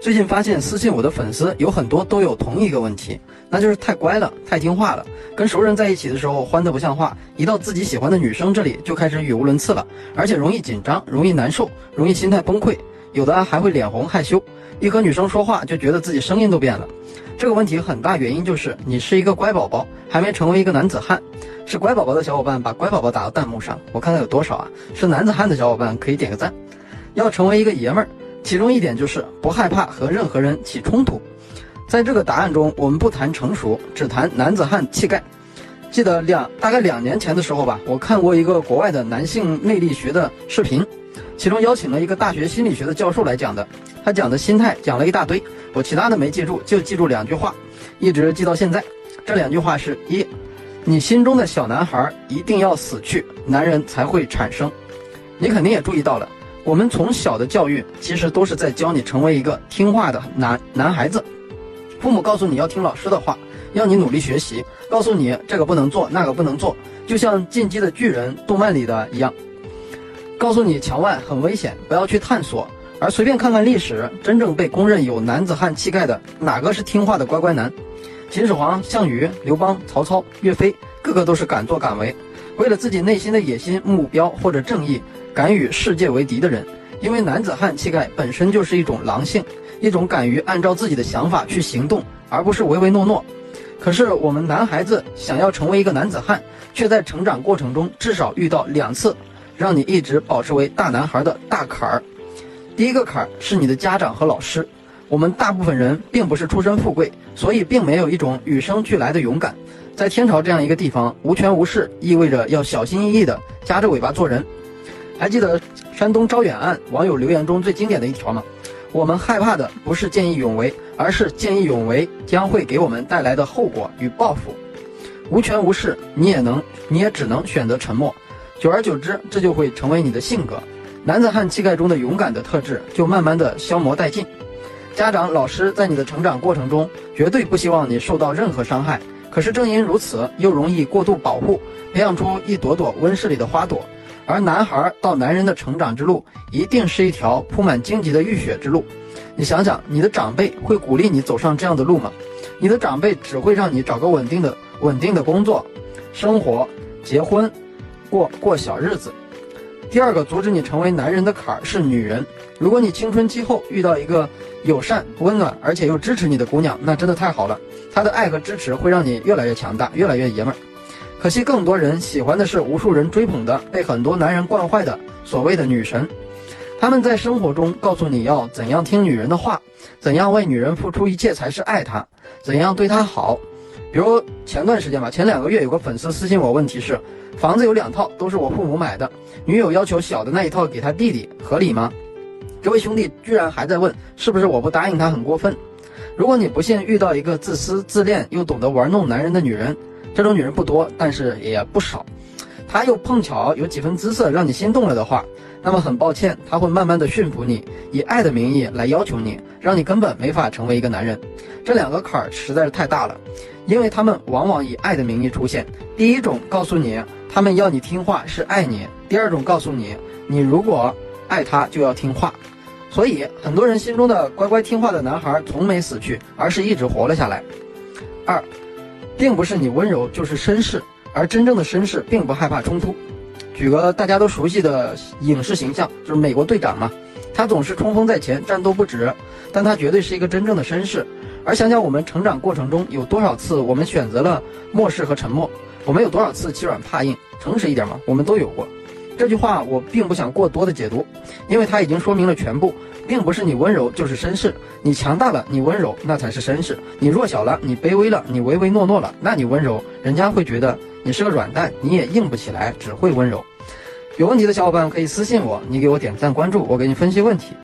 最近发现私信我的粉丝有很多都有同一个问题，那就是太乖了，太听话了。跟熟人在一起的时候欢得不像话，一到自己喜欢的女生这里就开始语无伦次了，而且容易紧张，容易难受，容易心态崩溃，有的还会脸红害羞，一和女生说话就觉得自己声音都变了。这个问题很大原因就是你是一个乖宝宝，还没成为一个男子汉。是乖宝宝的小伙伴把乖宝宝打到弹幕上，我看看有多少啊？是男子汉的小伙伴可以点个赞。要成为一个爷们儿。其中一点就是不害怕和任何人起冲突，在这个答案中，我们不谈成熟，只谈男子汉气概。记得两大概两年前的时候吧，我看过一个国外的男性魅力学的视频，其中邀请了一个大学心理学的教授来讲的，他讲的心态讲了一大堆，我其他的没记住，就记住两句话，一直记到现在。这两句话是一，你心中的小男孩一定要死去，男人才会产生。你肯定也注意到了。我们从小的教育其实都是在教你成为一个听话的男男孩子。父母告诉你要听老师的话，要你努力学习，告诉你这个不能做，那个不能做，就像《进击的巨人》动漫里的一样，告诉你墙外很危险，不要去探索。而随便看看历史，真正被公认有男子汉气概的，哪个是听话的乖乖男？秦始皇、项羽、刘邦、曹操、岳飞，个个都是敢作敢为，为了自己内心的野心、目标或者正义。敢与世界为敌的人，因为男子汉气概本身就是一种狼性，一种敢于按照自己的想法去行动，而不是唯唯诺诺。可是我们男孩子想要成为一个男子汉，却在成长过程中至少遇到两次，让你一直保持为大男孩的大坎儿。第一个坎儿是你的家长和老师。我们大部分人并不是出身富贵，所以并没有一种与生俱来的勇敢。在天朝这样一个地方，无权无势意味着要小心翼翼地夹着尾巴做人。还记得山东招远案网友留言中最经典的一条吗？我们害怕的不是见义勇为，而是见义勇为将会给我们带来的后果与报复。无权无势，你也能，你也只能选择沉默。久而久之，这就会成为你的性格。男子汉气概中的勇敢的特质就慢慢的消磨殆尽。家长、老师在你的成长过程中绝对不希望你受到任何伤害，可是正因如此，又容易过度保护，培养出一朵朵温室里的花朵。而男孩到男人的成长之路，一定是一条铺满荆棘的浴血之路。你想想，你的长辈会鼓励你走上这样的路吗？你的长辈只会让你找个稳定的、稳定的工作、生活、结婚，过过小日子。第二个阻止你成为男人的坎儿是女人。如果你青春期后遇到一个友善、温暖而且又支持你的姑娘，那真的太好了。她的爱和支持会让你越来越强大，越来越爷们儿。可惜，更多人喜欢的是无数人追捧的、被很多男人惯坏的所谓的女神。他们在生活中告诉你要怎样听女人的话，怎样为女人付出一切才是爱她，怎样对她好。比如前段时间吧，前两个月有个粉丝私信我，问题是：房子有两套，都是我父母买的，女友要求小的那一套给他弟弟，合理吗？这位兄弟居然还在问，是不是我不答应他很过分？如果你不幸遇到一个自私自恋又懂得玩弄男人的女人，这种女人不多，但是也不少。她又碰巧有几分姿色，让你心动了的话，那么很抱歉，他会慢慢的驯服你，以爱的名义来要求你，让你根本没法成为一个男人。这两个坎儿实在是太大了，因为他们往往以爱的名义出现。第一种告诉你，他们要你听话是爱你；第二种告诉你，你如果爱他就要听话。所以很多人心中的乖乖听话的男孩从没死去，而是一直活了下来。二。并不是你温柔就是绅士，而真正的绅士并不害怕冲突。举个大家都熟悉的影视形象，就是美国队长嘛，他总是冲锋在前，战斗不止，但他绝对是一个真正的绅士。而想想我们成长过程中有多少次我们选择了漠视和沉默，我们有多少次欺软怕硬？诚实一点嘛，我们都有过。这句话我并不想过多的解读，因为它已经说明了全部。并不是你温柔就是绅士，你强大了，你温柔那才是绅士；你弱小了，你卑微了，你唯唯诺诺了，那你温柔，人家会觉得你是个软蛋，你也硬不起来，只会温柔。有问题的小伙伴可以私信我，你给我点赞关注，我给你分析问题。